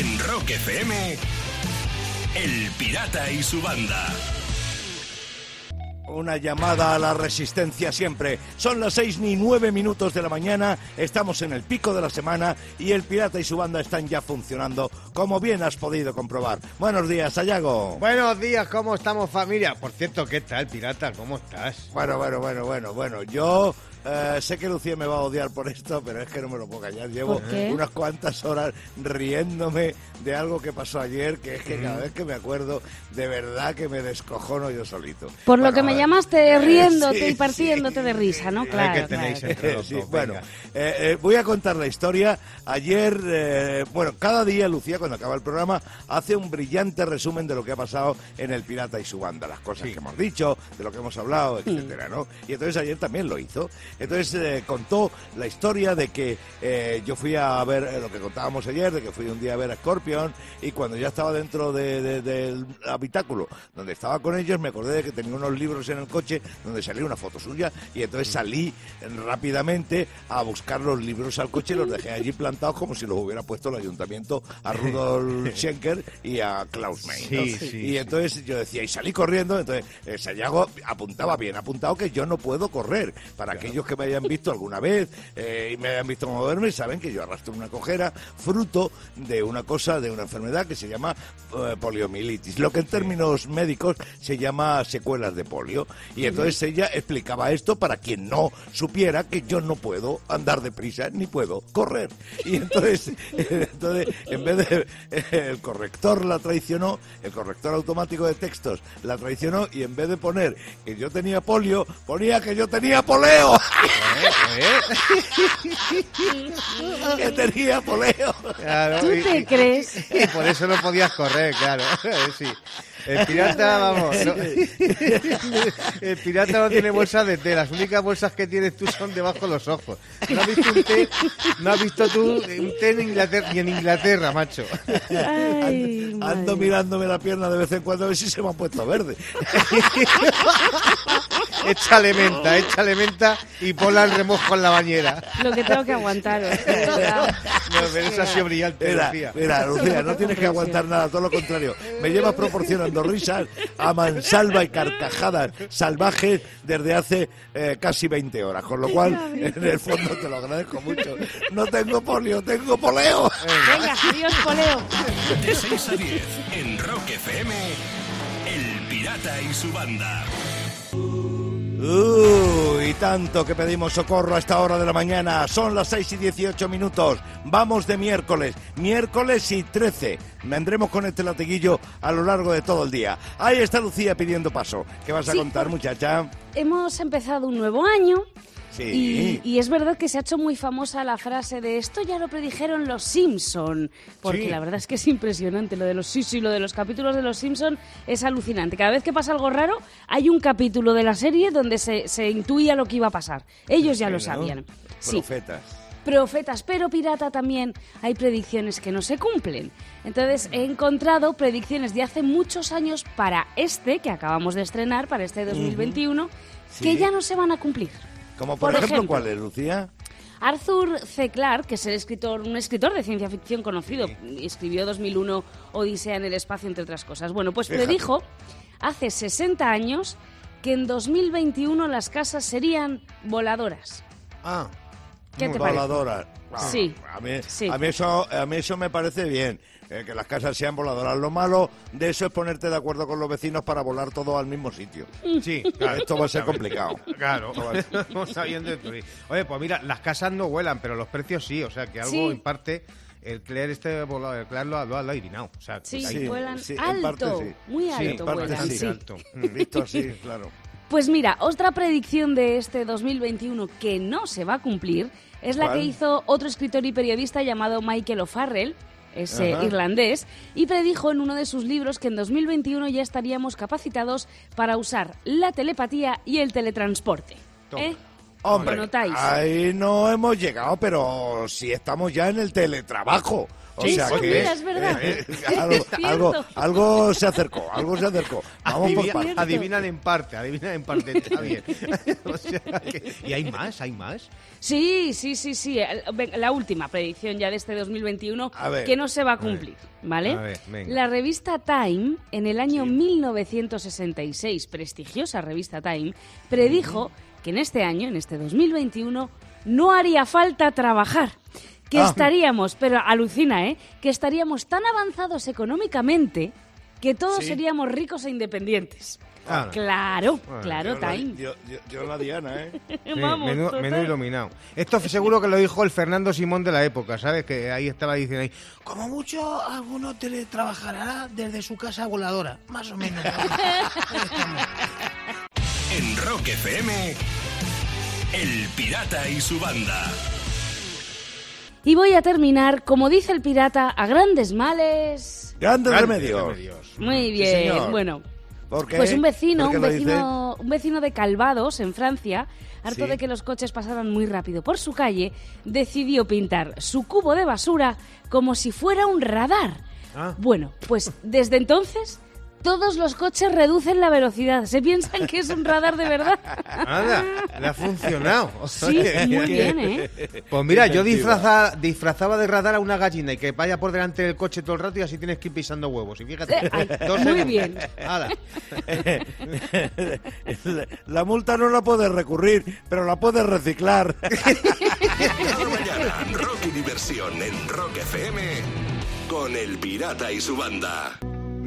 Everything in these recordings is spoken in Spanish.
En Rock FM, El Pirata y su banda. Una llamada a la resistencia siempre. Son las seis ni nueve minutos de la mañana, estamos en el pico de la semana y el pirata y su banda están ya funcionando, como bien has podido comprobar. Buenos días, Ayago. Buenos días, ¿cómo estamos familia? Por cierto, ¿qué tal, pirata? ¿Cómo estás? Bueno, bueno, bueno, bueno, bueno. Yo eh, sé que Lucía me va a odiar por esto, pero es que no me lo puedo callar. Llevo unas cuantas horas riéndome de algo que pasó ayer, que es que cada vez que me acuerdo, de verdad que me descojono yo solito. Por lo Bueno, que a me llamaste Eh, riéndote sí, y partiéndote sí, de risa, ¿no? Claro. que tenéis claro. entre los Sí, dos, bueno, eh, eh, voy a contar la historia. Ayer, eh, bueno, cada día Lucía, cuando acaba el programa, hace un brillante resumen de lo que ha pasado en El Pirata y su banda, las cosas que hemos dicho, de lo que hemos hablado, etcétera, ¿no? Y entonces ayer también lo hizo. Entonces eh, contó la historia de que eh, yo fui a ver eh, lo que contábamos ayer, de que fui un día a ver a Scorpion y cuando ya estaba dentro de- de- del habitáculo donde estaba con ellos, me acordé de que tenía unos libros en el coche donde salía una foto suya y entonces salí eh, rápidamente a buscar los libros al coche y los dejé allí plantados como si los hubiera puesto el ayuntamiento a Rudolf Schenker y a Klaus May. ¿no? Sí, sí, y entonces yo decía, y salí corriendo, entonces Sayago apuntaba bien, apuntado que yo no puedo correr. Para aquellos que me hayan visto alguna vez eh, y me hayan visto moverme, saben que yo arrastro una cojera fruto de una cosa, de una enfermedad que se llama eh, poliomielitis, lo que en términos médicos se llama secuelas de polio. Y entonces ella explicaba esto para quien no supiera que yo no puedo andar deprisa ni puedo correr. Y entonces, entonces en vez de el corrector la traicionó, el corrector automático de textos la traicionó y en vez de poner que yo tenía polio, ponía que yo tenía poleo. Que tenía poleo. Claro, ¿Tú y- te y- crees? Y por eso no podías correr, claro. Sí. El pirata, vamos. no- el pirata no tiene bolsas de té. Las únicas bolsas que tienes tú son debajo de los ojos. No has visto un té, no has visto tú un té en Inglaterra, ni en Inglaterra, macho. Ay, Ando madre. mirándome la pierna de vez en cuando a ver si se me ha puesto verde. Échale menta, échale menta y ponla al remojo en la bañera. Lo que tengo que aguantar, de verdad. No, pero eso ha sido brillante, Mira, Lucía. mira, Lucía, no tienes que aguantar nada, todo lo contrario. Me llevas risas a mansalva y carcajadas salvajes desde hace eh, casi 20 horas, con lo cual, en el fondo te lo agradezco mucho. No tengo polio, tengo poleo. Venga, adiós, poleo. De 6 a 10, en Rock FM, El Pirata y su banda. Uh, y tanto que pedimos socorro a esta hora de la mañana. Son las 6 y 18 minutos. Vamos de miércoles. Miércoles y 13. Vendremos con este latiguillo a lo largo de todo el día. Ahí está Lucía pidiendo paso. ¿Qué vas a Sí, contar, por- muchacha? Hemos empezado un nuevo año. Sí. Y, y es verdad que se ha hecho muy famosa la frase de esto ya lo predijeron los Simpson, porque Sí. la verdad es que es impresionante lo de los sí, sí, lo de los capítulos de los Simpson es alucinante. Cada vez que pasa algo raro, hay un capítulo de la serie donde se, se intuía lo que iba a pasar. Ellos ya lo sabían. Sí, Profetas. profetas, pero pirata también hay predicciones que no se cumplen. Entonces he encontrado predicciones de hace muchos años para este que acabamos de estrenar, para este 2021, que Sí. ya no se van a cumplir. Como por, Por ejemplo, ejemplo. ¿cuál es, Lucía? Arthur C. Clarke, que es el escritor, un escritor de ciencia ficción conocido, escribió 2001 Odisea en el espacio, entre otras cosas. Bueno, pues Fíjate. predijo hace 60 años que en 2021 las casas serían voladoras. Ah, ¿Qué te parece? Voladoras. Ah, Sí, A mí, sí. a mí eso, a mí eso me parece bien. Eh, que las casas sean voladoras. Lo malo de eso es ponerte de acuerdo con los vecinos para volar todos al mismo sitio. sí, Esto va a ser complicado. Claro, sabían destruir. Oye, pues mira, las casas no vuelan, pero los precios sí, o sea que algo Sí. en parte el Claire este volado, el Claire lo, ha- lo ha adivinado. O sea, Sí, ahí- vuelan sí, alto, parte sí. muy Sí, alto en parte vuelan, sí. sí. alto. Visto así, claro. Pues mira, otra predicción de este 2021 que no se va a cumplir es la ¿Cuál? que hizo otro escritor y periodista llamado Michael O'Farrell, es eh, irlandés, y predijo en uno de sus libros que en 2021 ya estaríamos capacitados para usar la telepatía y el teletransporte. ¿Eh? Hombre, ahí no hemos llegado, pero sí estamos ya en el teletrabajo. O Sí, sea sí, que mira, es verdad. eh, Es algo, algo, algo se acercó, algo se acercó. Vamos por Adivina- partes. adivinan en parte, adivinan en parte, está bien. O sea que- y hay más, hay más. Sí, sí, sí, sí. La última predicción ya de este 2021 A ver. que no se va a cumplir, ¿vale? A ver, venga. La revista Time, en el año 1966, prestigiosa revista Time, predijo que en este año, en este 2021, no haría falta trabajar. Que Ah. estaríamos, pero alucina, ¿eh? Que estaríamos tan avanzados económicamente que todos Sí. seríamos ricos e independientes. Ah. Claro, Bueno, claro, Yo la- Time. Yo, yo- yo la Diana, ¿eh? Sí, Vamos, menú iluminado. Esto seguro que lo dijo el Fernando Simón de la época, ¿sabes? Que ahí estaba diciendo ahí, como mucho alguno teletrabajará desde su casa voladora, más o menos. En Rock FM, El Pirata y su banda. Y voy a terminar, como dice el pirata, a grandes males. Grandes Grandes remedios. remedios. Muy Sí, bien, señor. bueno. ¿Por qué? Pues un vecino, ¿Por qué un vecino, un vecino de Calvados, en Francia, harto Sí. de que los coches pasaran muy rápido por su calle, decidió pintar su cubo de basura como si fuera un radar. Ah. Bueno, pues desde entonces todos los coches reducen la velocidad. Se piensan que es un radar de verdad. Nada, le ha funcionado. Sí, muy bien, ¿eh? Pues mira, yo disfraza- disfrazaba de radar a una gallina y que vaya por delante del coche todo el rato y así tienes que ir pisando huevos. Y fíjate, Eh, ay, dos muy segundos. bien. Hala. la multa no la puedes recurrir, pero la puedes reciclar. Cada mañana, rock y diversión en Rock FM con El Pirata y su banda.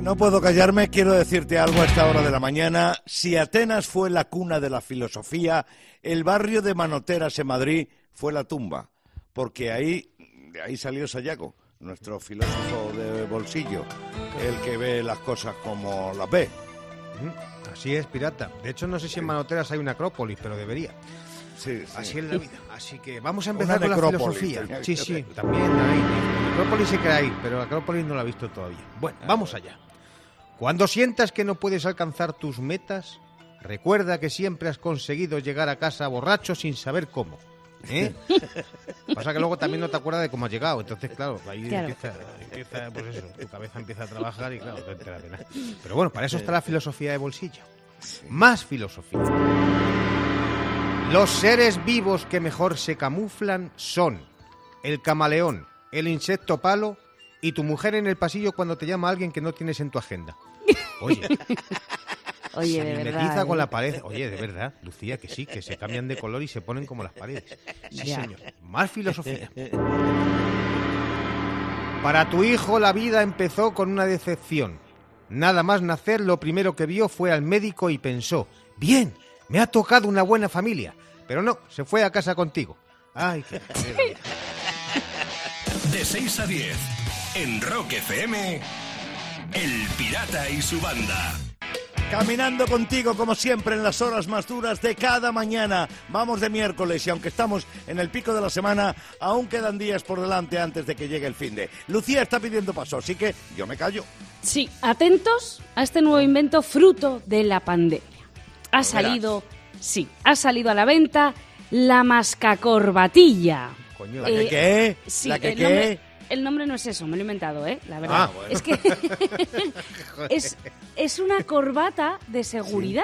No puedo callarme, quiero decirte algo a esta hora de la mañana. Si Atenas fue la cuna de la filosofía, el barrio de Manoteras en Madrid fue la tumba, porque ahí, de ahí salió Sayago, nuestro filósofo de bolsillo, el que ve las cosas como las ve. Así es, pirata. De hecho, no sé si en Manoteras hay una acrópolis, pero debería. Sí, sí. Así es la vida. Así que vamos a empezar Una con la necrópolis, filosofía. Sí, sí, también hay. La Acrópolis se quiere ir, pero la Acrópolis no la he visto todavía. Bueno, vamos allá. Cuando sientas que no puedes alcanzar tus metas, recuerda que siempre has conseguido llegar a casa borracho sin saber cómo. ¿Eh? Pasa que luego también no te acuerdas de cómo has llegado, entonces claro, ahí Claro. Empieza, empieza, pues eso, tu cabeza empieza a trabajar y claro, no te enteras de nada. Pero bueno, para eso está la filosofía de bolsillo. Más filosofía. Los seres vivos que mejor se camuflan son el camaleón, el insecto palo y tu mujer en el pasillo cuando te llama alguien que no tienes en tu agenda. Oye, Oye, se de mimetiza verdad. con ¿eh? la pared. Oye, de verdad, Lucía, que sí, que se cambian de color y se ponen como las paredes. Sí, Ya. señor. Más filosofía. Para tu hijo la vida empezó con una decepción. Nada más nacer, lo primero que vio fue al médico y pensó, bien, me ha tocado una buena familia. Pero no, se fue a casa contigo. Ay, qué... De 6 a 10, en Rock FM, El Pirata y su banda. Caminando contigo como siempre en las horas más duras de cada mañana. Vamos de miércoles y aunque estamos en el pico de la semana, aún quedan días por delante antes de que llegue el fin de. Lucía está pidiendo paso, así que yo me callo. Sí, atentos a este nuevo invento fruto de la pandemia. Ha salido, sí, ha salido a la venta la mascacorbatilla. Coño, ¿La que Eh, qué? Sí, ¿La que el, qué? nombre, el nombre no es eso, me lo he inventado, ¿eh? La verdad. Ah, bueno. Es que es, es una corbata de seguridad.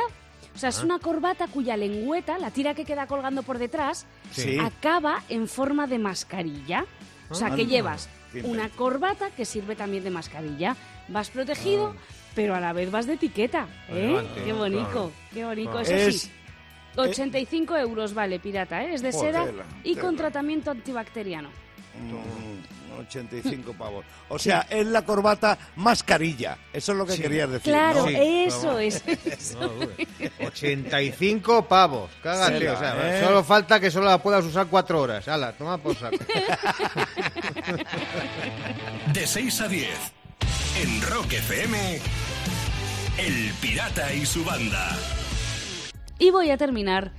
O sea, Ah. es una corbata cuya lengüeta, la tira que queda colgando por detrás, Sí. acaba en forma de mascarilla. O sea, que llevas una corbata que sirve también de mascarilla. Vas protegido, pero a la vez vas de etiqueta. ¿eh? Adelante, Qué bonito, claro. qué bonito. Eso Es- sí, 85 euros vale, pirata, ¿eh? Es de Joder, seda y con tratamiento antibacteriano. Mm, 85 pavos. O sea, es la corbata mascarilla. Eso es lo que querías decir. Claro, ¿no? Sí, eso es. eso No dudes. 85 pavos. Cágate, Sí, o sea, ¿eh? solo falta que solo la puedas usar cuatro horas. Hala, toma por saco. De 6 a 10, en Rock FM, El Pirata y su banda. Y voy a terminar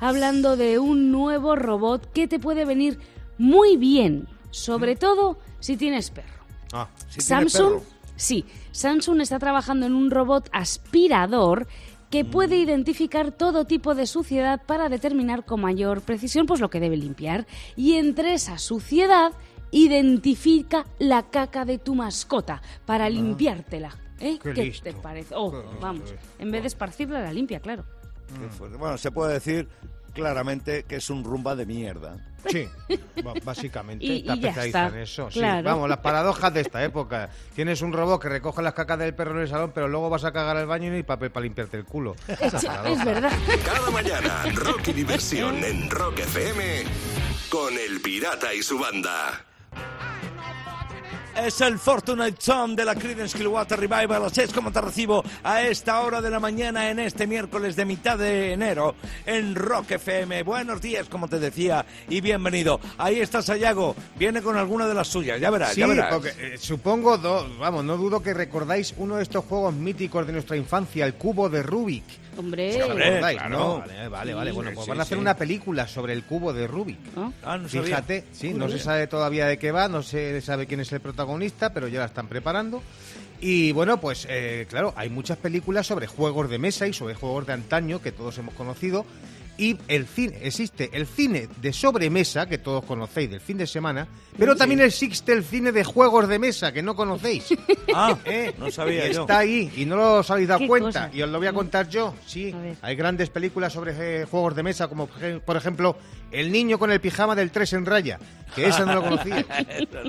hablando de un nuevo robot que te puede venir muy bien, sobre todo si tienes perro. Ah, Si Samsung, perro. sí, Samsung está trabajando en un robot aspirador que puede identificar todo tipo de suciedad para determinar con mayor precisión pues lo que debe limpiar y entre esa suciedad identifica la caca de tu mascota para limpiártela. ¿Eh? Qué ¿Qué, te parece? Oh, Qué vamos, en vez de esparcirla, la limpia, claro. Qué fuerte. Bueno, se puede decir claramente que es un rumba de mierda. Sí, básicamente Y- está y ya está, en eso. Sí, vamos, las paradojas de esta época. Tienes un robot que recoge las cacas del perro en el salón, pero luego vas a cagar al baño y no hay papel para limpiarte el culo. Es, es verdad. Cada mañana, rock y diversión en Rock FM con El Pirata y su banda. Es el Fortunate Son de la Creedence Clearwater Revival. Así es como te recibo a esta hora de la mañana en este miércoles de mitad de enero en Rock FM. Buenos días, como te decía, y bienvenido. Ahí está Sayago. Viene con alguna de las suyas. Ya verás, Sí, ya verás. porque eh, supongo, do- vamos, no dudo que recordáis uno de estos juegos míticos de nuestra infancia, el cubo de Rubik. Hombre, Hombre, ¿Recordáis, claro. no? Vale, vale, Bueno, pues sí, van a hacer sí. una película sobre el cubo de Rubik. ¿no? Ah, no sabía. Fíjate, sí, no se sabe todavía de qué va, no se sabe quién es el protagonista, pero ya la están preparando. Y bueno, pues eh, claro, hay muchas películas sobre juegos de mesa y sobre juegos de antaño que todos hemos conocido. Y el cine, existe el cine de sobremesa, que todos conocéis del fin de semana, pero también existe el cine de juegos de mesa, que no conocéis. Ah, ¿Eh? no sabía Y yo. Está ahí y no os habéis dado ¿Qué cuenta. cosa? Y os lo voy a contar yo. Sí, hay grandes películas sobre eh, juegos de mesa, como por ej- por ejemplo El niño con el pijama del 3 en raya, que esa no lo conocía.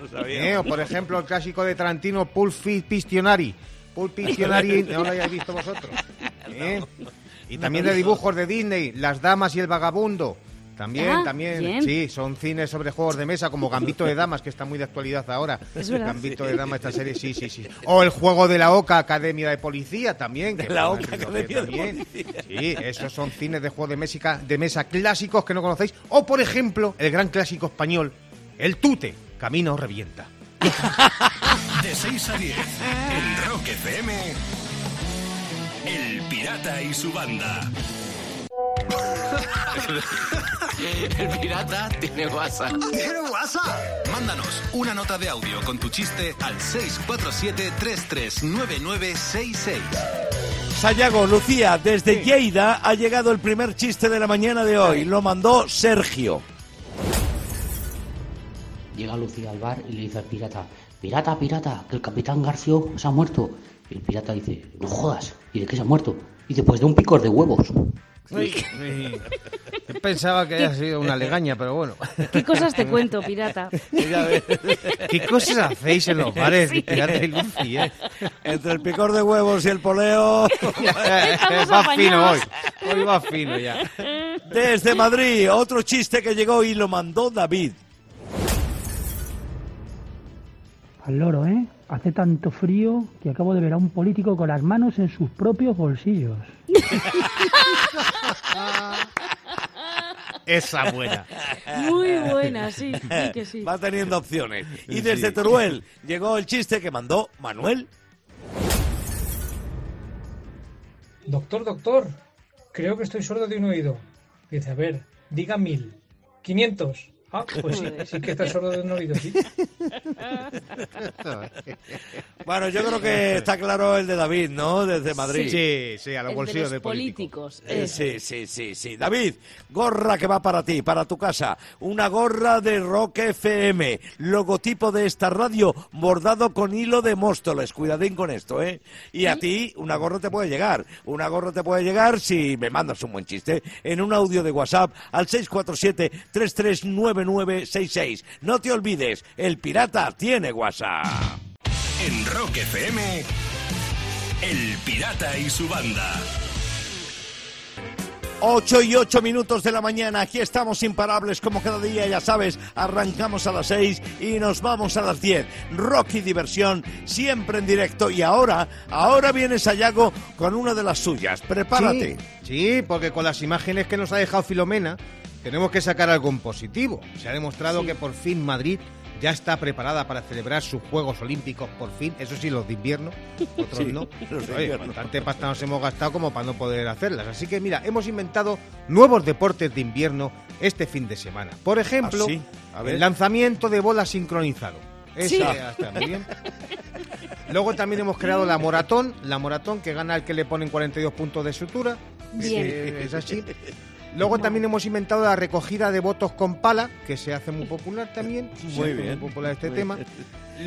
No sabía. Eh, o por ejemplo el clásico de Tarantino, Pulp Pistionari. Pulp Pistionari, no lo hayáis visto vosotros. Eh, Y también de dibujos de Disney, Las damas y el vagabundo. También, Ah, también, bien. sí, son cines sobre juegos de mesa como Gambito de Damas, que está muy de actualidad ahora. Es verdad. Gambito de Damas, esta serie, sí, sí, sí. O el juego de la OCA Academia de Policía también. Que La Oca Academia de también. Policía. Sí, esos son cines de juegos de mesa, de mesa clásicos que no conocéis. O, por ejemplo, el gran clásico español, El Tute, Camino Revienta. De 6 a 10 en Rock FM. El Pirata y su banda. El pirata tiene WhatsApp. ¿Tiene WhatsApp? Mándanos una nota de audio con tu chiste al 647-339966. Sayago, Lucía, desde Lleida ha llegado el primer chiste de la mañana de hoy. Lo mandó Sergio. Llega Lucía al bar y le dice al pirata, pirata, pirata, que el capitán Garcio se ha muerto. Y el pirata dice, no jodas, ¿y de qué se ha muerto? Y después de un picor de huevos. Yo pensaba que había sido una legaña, pero bueno. ¿Qué cosas te cuento, pirata? ¿Qué cosas hacéis en los bares de Pirata y Lucy, eh? Entre el picor de huevos y el poleo. Estamos va fino hoy. Hoy va fino ya. Desde Madrid, otro chiste que llegó y lo mandó David. Al loro, ¿eh? Hace tanto frío que acabo de ver a un político con las manos en sus propios bolsillos. Esa buena. Muy buena, sí, sí que sí. Va teniendo opciones. Y desde Teruel llegó el chiste que mandó Manuel. Doctor, doctor, creo que estoy sordo de un oído. Dice, a ver, diga mil. ¿Quinientos? Ah, pues sí, sí que está sordo de un oído, sí. Bueno, yo creo que está claro el de David, ¿no? Desde Madrid. Sí, sí, a los bolsillos los de político. políticos. Eh. Sí, sí, sí, sí. David, gorra que va para ti, para tu casa. Una gorra de Rock FM. Logotipo de esta radio bordado con hilo de Móstoles. Cuidadín con esto, ¿eh? Y a ti, una gorra te puede llegar. Una gorra te puede llegar si me mandas un buen chiste en un audio de WhatsApp al 647-339966. No te olvides, el pirata tiene WhatsApp. En Rock FM. El Pirata y su banda. 8 y 8 minutos de la mañana, aquí estamos imparables como cada día, ya sabes, arrancamos a las 6 y nos vamos a las 10. Rock y diversión, siempre en directo y ahora, ahora viene Sayago con una de las suyas, prepárate. Sí, sí, porque con las imágenes que nos ha dejado Filomena, tenemos que sacar algo positivo. Se ha demostrado que por fin Madrid ya está preparada para celebrar sus Juegos Olímpicos, por fin. Eso sí, los de invierno, otros Sí, no. los de Oye, invierno. bastante pasta nos hemos gastado como para no poder hacerlas. Así que mira, hemos inventado nuevos deportes de invierno este fin de semana. Por ejemplo, ¿Ah, sí? A ver. el lanzamiento de bola sincronizado. Esa Sí. está muy bien. Luego también hemos creado la maratón, la maratón que gana el que le ponen 42 puntos de sutura. Bien. Eh, Es así. Luego también hemos inventado la recogida de votos con pala, que se hace muy popular también. Muy bien. Muy popular este Muy tema. bien.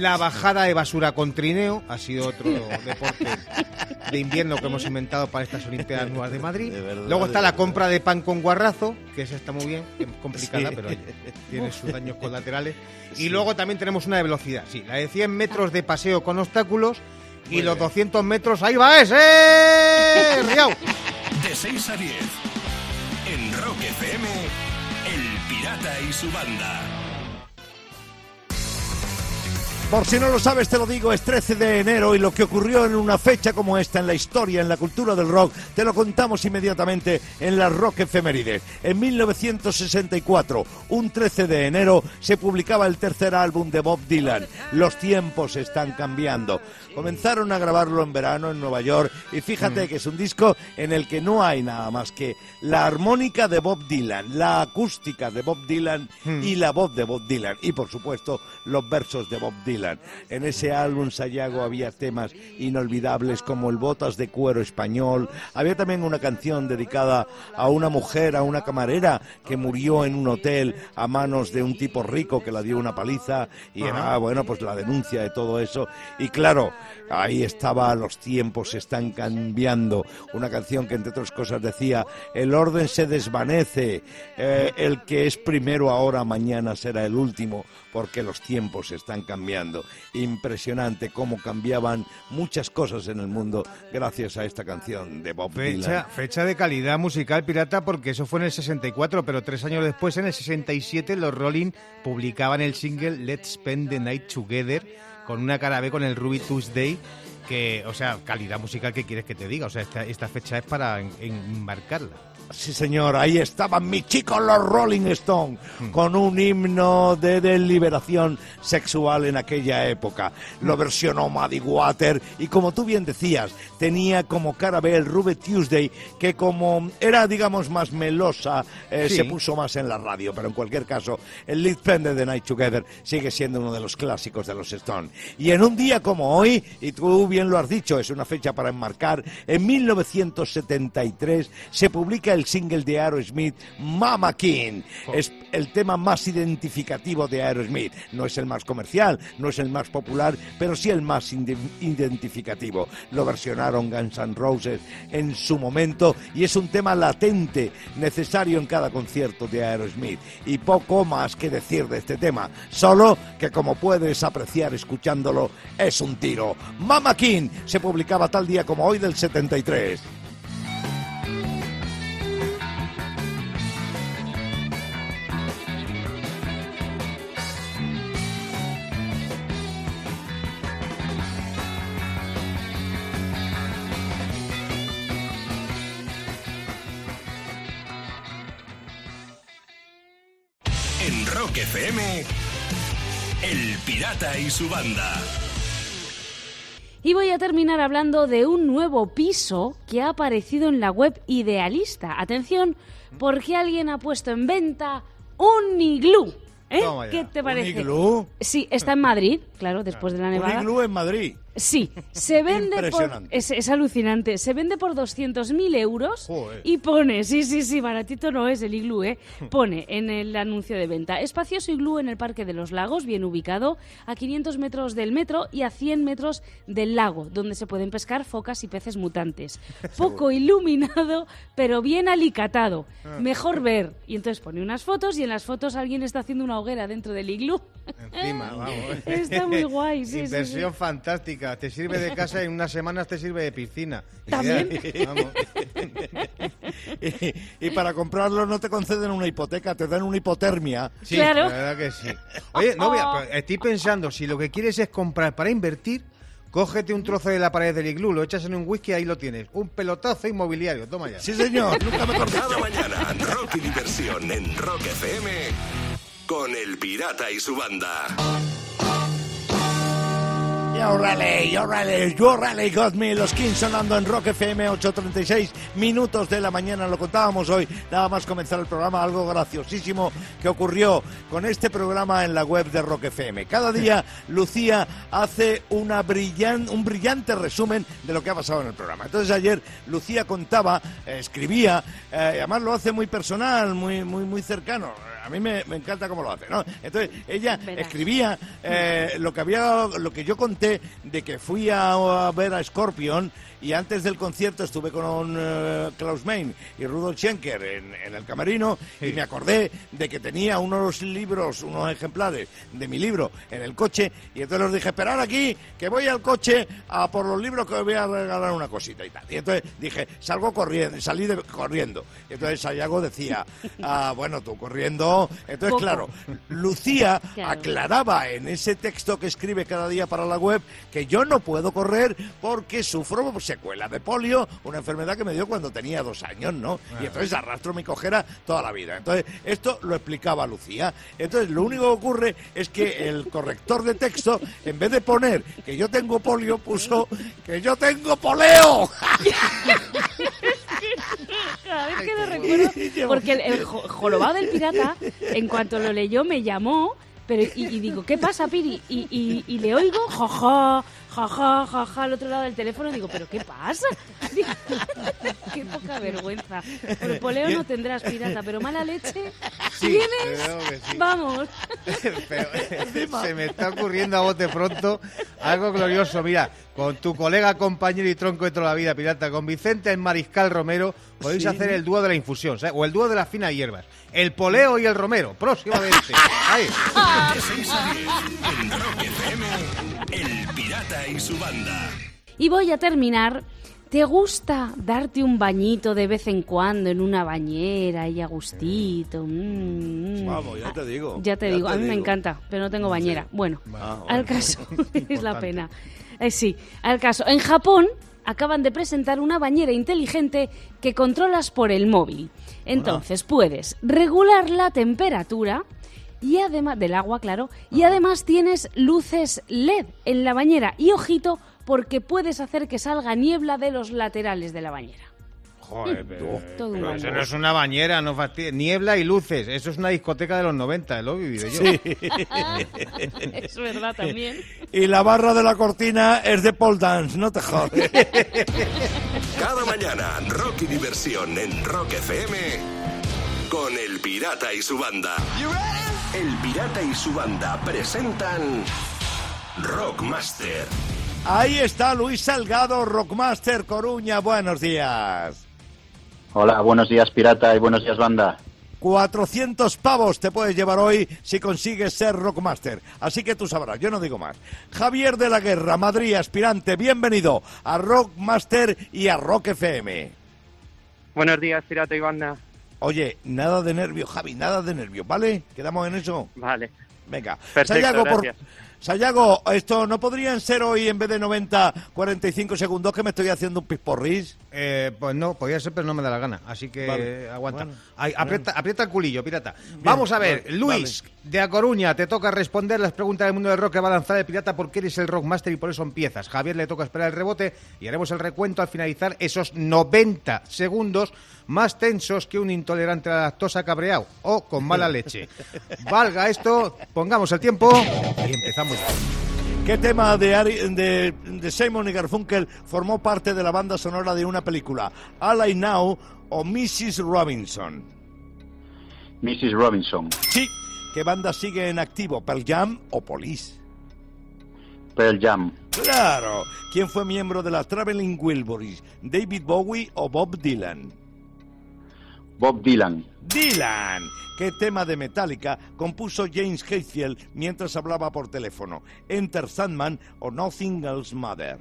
La bajada de basura con trineo ha sido otro deporte de invierno que hemos inventado para estas Olimpiadas Nuevas de Madrid. De verdad, Luego está la compra de pan con guarrazo, que esa está muy bien, que es complicada, Sí. pero oye, tiene sus daños colaterales. Y luego también tenemos una de velocidad, sí, la de 100 metros de paseo con obstáculos y Muy los bien. 200 metros, ahí va ese, Riau. De 6 a 10. FM, El Pirata y su banda. Por si no lo sabes, te lo digo, es 13 de enero y lo que ocurrió en una fecha como esta en la historia, en la cultura del rock, te lo contamos inmediatamente en las Rock Efemérides. En 1964, un 13 de enero, se publicaba el tercer álbum de Bob Dylan. Los tiempos están cambiando. Comenzaron a grabarlo en verano en Nueva York y fíjate que es un disco en el que no hay nada más que la armónica de Bob Dylan, la acústica de Bob Dylan y la voz de Bob Dylan y por supuesto los versos de Bob Dylan. En ese álbum Sayago había temas inolvidables como el Botas de Cuero Español, había también una canción dedicada a una mujer, a una camarera que murió en un hotel a manos de un tipo rico que la dio una paliza y era, bueno, pues la denuncia de todo eso. Y claro, ahí estaba Los tiempos están cambiando, una canción que entre otras cosas decía, el orden se desvanece, eh, el que es primero ahora, mañana será el último, porque los tiempos están cambiando. Impresionante cómo cambiaban muchas cosas en el mundo gracias a esta canción de Bob Fecha, Dylan. fecha de calidad musical pirata porque eso fue en el 64, pero tres años después, en el 67, los Rolling publicaban el single Let's Spend the Night Together con una cara B con el Ruby Tuesday, que, o sea, calidad musical, ¿qué quieres que te diga? O sea, esta, esta fecha es para en- enmarcarla. Sí, señor, ahí estaban mis chicos los Rolling Stones, con un himno de, de liberación sexual en aquella época. Lo versionó Maddie Water y como tú bien decías, tenía como cara B el Ruby Tuesday, que como era, digamos, más melosa, eh, Sí. se puso más en la radio. Pero en cualquier caso, el Lead Pende de Night Together sigue siendo uno de los clásicos de los Stones. Y en un día como hoy, y tú bien lo has dicho, es una fecha para enmarcar, en 1973 se publica el single de Aerosmith, Mama King. Es el tema más identificativo de Aerosmith. No es el más comercial, no es el más popular, pero sí el más identificativo. Lo versionaron Guns N' Roses en su momento y es un tema latente, necesario en cada concierto de Aerosmith. Y poco más que decir de este tema, solo que como puedes apreciar escuchándolo, es un tiro. Mama King se publicaba tal día como hoy del 73. Y su banda. Y voy a terminar hablando de un nuevo piso que ha aparecido en la web Idealista. Atención, porque alguien ha puesto en venta un iglú. ¿Eh? ¿Qué te ¿Un parece? iglú? Sí, está en Madrid, claro, después de la Un nevada. iglú en Madrid. Sí, se vende por... Es, es alucinante. Se vende por 200.000 euros Joder. y pone, sí, sí, sí, baratito no es el iglú, ¿eh? Pone en el anuncio de venta, espacioso iglú en el Parque de los Lagos, bien ubicado, a 500 metros del metro y a 100 metros del lago, donde se pueden pescar focas y peces mutantes. Poco iluminado, pero bien alicatado. Ah. Mejor ver. Y entonces pone unas fotos y en las fotos alguien está haciendo una hoguera dentro del iglú. Encima, vamos. Está muy guay, sí, sí, fantástica. Te sirve de casa y en unas semanas te sirve de piscina. También. Vamos. y, y para comprarlo no te conceden una hipoteca, te dan una hipotermia. Sí, Claro. la verdad que sí. Oye, no, mira, pero estoy pensando, si lo que quieres es comprar para invertir, cógete un trozo de la pared del iglú, lo echas en un whisky, ahí lo tienes. Un pelotazo inmobiliario, toma ya. Sí, señor, nunca dicho. Cada mañana, rock y diversión en Rock FM con El Pirata y su banda. Really, you really got me. Los Kings sonando en Rock FM 8.36 minutos de la mañana. Lo contábamos hoy, nada más comenzar el programa, algo graciosísimo que ocurrió con este programa en la web de Rock FM. Cada día Lucía hace una brillan, un brillante resumen de lo que ha pasado en el programa. Entonces ayer Lucía contaba, escribía, eh, además lo hace muy personal, muy, muy, muy cercano. A mí me, me encanta cómo lo hace, ¿no? Entonces ella Verás. escribía eh, lo que había, lo que yo conté de que fui a, a ver a Scorpion y antes del concierto estuve con eh, Klaus Main y Rudolf Schenker en, en el camerino y me acordé de que tenía unos libros, unos ejemplares de mi libro en el coche y entonces les dije, esperad aquí, que voy al coche a por los libros que os voy a regalar una cosita y tal. Y entonces dije, salgo corriendo, salí de- corriendo. Y entonces Sayago decía, ah, bueno, tú corriendo. Entonces, Poco. claro, Lucía Claro. aclaraba en ese texto que escribe cada día para la web que yo no puedo correr porque sufro secuela de polio, una enfermedad que me dio cuando tenía dos años, ¿no? Y entonces arrastro mi cojera toda la vida. Entonces, esto lo explicaba Lucía. Entonces, lo único que ocurre es que el corrector de texto, en vez de poner que yo tengo polio, puso que yo tengo poleo. Cada vez que lo recuerdo, porque el, el jo- jorobado del pirata, en cuanto lo leyó, me llamó, pero y, y digo, ¿qué pasa, Piri? Y, y, y le oigo, jaja, jaja, jaja, al otro lado del teléfono, digo, ¿pero qué pasa? Digo, qué poca vergüenza. Por poleo no tendrás, pirata, pero mala leche tienes. creo que sí. Vamos. Pero se me está ocurriendo a bote pronto algo glorioso. Mira, con tu colega, compañero y tronco de toda la vida, pirata, con Vicente el Mariscal Romero, podéis hacer el dúo de la infusión, ¿sabes? o el dúo de las finas hierbas. El poleo y el romero, próximamente. Ahí. De 6 a 10 en Rock FM, El Y su banda. Y voy a terminar. ¿Te gusta darte un bañito de vez en cuando en una bañera y a gustito? Mm, mm. Vamos, ya te digo. Ya te ya digo, te a mí me encanta, pero no tengo bañera. Bueno, Ah, al caso, es la pena. Eh, sí, al caso. En Japón acaban de presentar una bañera inteligente que controlas por el móvil. Entonces puedes regular la temperatura y además del agua, claro, y además tienes luces LED en la bañera y ojito porque puedes hacer que salga niebla de los laterales de la bañera. Joder, pero, Todo un pero eso no es una bañera, no fastidies. Niebla y luces, eso es una discoteca de los 90, lo he vivido yo. es verdad también. Y la barra de la cortina es de pole dance, no te jodes. Cada mañana, rock y diversión en Rock FM con El Pirata y su banda. El Pirata y su banda presentan Rockmaster. Ahí está Luis Salgado, Rockmaster Coruña. Buenos días. Hola, buenos días pirata y buenos días banda. 400 pavos te puedes llevar hoy si consigues ser Rockmaster. Así que tú sabrás, yo no digo más. Javier de la Guerra, Madrid, aspirante, bienvenido a Rockmaster y a Rock FM. Buenos días, Pirata y Banda. Oye, nada de nervio, Javi, nada de nervio, ¿vale? ¿Quedamos en eso? Vale. Venga. Perfecto, Sayago, por-. Sayago, esto no podrían ser hoy en vez de 90, 45 segundos que me estoy haciendo un pisporris. Eh, pues no, podía ser, pero no me da la gana. Así que Vale. aguanta. Bueno, Ay, aprieta, aprieta el culillo, pirata. Vamos a ver, vale, Luis, de A Coruña, te toca responder las preguntas del mundo del rock que va a lanzar el pirata porque eres el rockmaster y por eso empiezas. Javier le toca esperar el rebote y haremos el recuento al finalizar esos 90 segundos más tensos que un intolerante a la lactosa cabreado o con mala leche. Valga esto, pongamos el tiempo y empezamos ya. ¿Qué tema de, Ari- de, de Simon y Garfunkel formó parte de la banda sonora de una película? All I Now o Mrs. Robinson. Mrs. Robinson, Sí. ¿Qué banda sigue en activo? ¿Pearl Jam o Police? Pearl Jam, Claro. ¿Quién fue miembro de la Traveling Wilburys? ¿David Bowie o Bob Dylan? Bob Dylan, Dylan. ¿Qué tema de Metallica compuso James Hetfield mientras hablaba por teléfono? ¿Enter Sandman o Nothing Else Matter?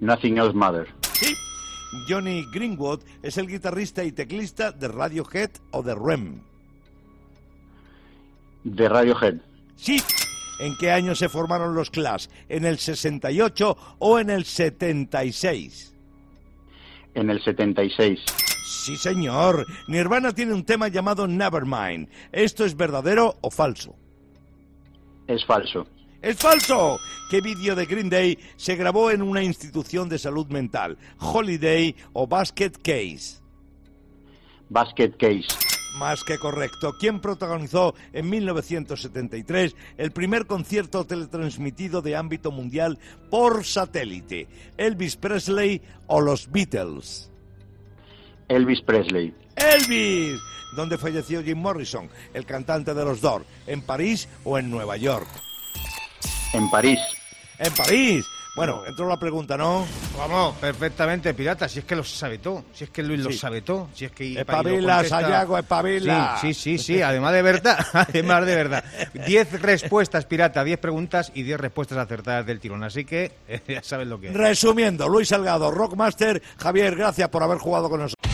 Nothing Else Matter, Sí. Johnny Greenwood es el guitarrista y teclista de Radiohead o de Rem. de Radiohead, Sí. ¿En qué año se formaron los Clash? ¿En el 68 o en el 76? en el 76, Sí, señor. Nirvana tiene un tema llamado Nevermind. ¿Esto es verdadero o falso? es falso, ¡Es falso! qué vídeo de Green Day se grabó en una institución de salud mental, Holiday o Basket Case. Basket Case. Más que correcto. ¿Quién protagonizó en 1973 el primer concierto teletransmitido de ámbito mundial por satélite? ¿Elvis Presley o los Beatles? Elvis Presley. Elvis. ¿Dónde falleció Jim Morrison, el cantante de los Doors? ¿En París o en Nueva York? En París. En París. Bueno, entró la pregunta, ¿no? Vamos, perfectamente, pirata. Si es que lo sabe todo. Si es que Luis lo Sí. sabe todo. Si es que. Espabila, lo Sayago, espabila. Sí, sí, sí, sí. Además de verdad. Además de verdad. Diez respuestas, pirata. Diez preguntas y diez respuestas acertadas del tirón. Así que eh, ya sabes lo que es. Resumiendo, Luis Salgado, Rockmaster, Javier, gracias por haber jugado con nosotros.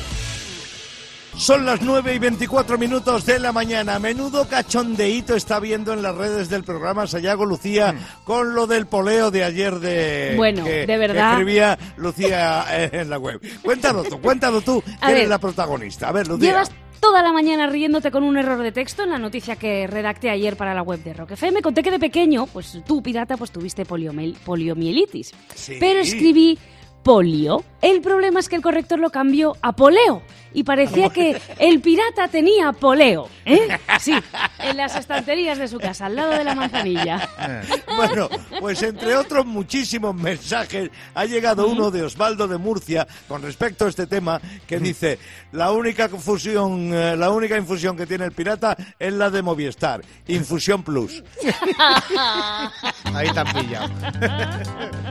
Son las 9 y 24 minutos de la mañana. Menudo cachondeíto está viendo en las redes del programa Sayago Lucía con lo del poleo de ayer de. Bueno, que- de verdad. que escribía Lucía eh, en la web. Cuéntalo tú, cuéntalo tú, que eres ver. la protagonista. A ver, Lucía. Llevas toda la mañana riéndote con un error de texto en la noticia que redacté ayer para la web de Rock FM. Conté que de pequeño, pues tú, pirata, pues tuviste poliomielitis. Sí. Pero escribí polio. El problema es que el corrector lo cambió a poleo. Y parecía que el pirata tenía poleo. ¿eh? Sí, en las estanterías de su casa, al lado de la manzanilla. Bueno, pues entre otros muchísimos mensajes ha llegado uno de Osvaldo de Murcia con respecto a este tema que dice la única confusión, eh, la única infusión que tiene el pirata es la de Movistar, Infusión Plus. Ahí te han pillado.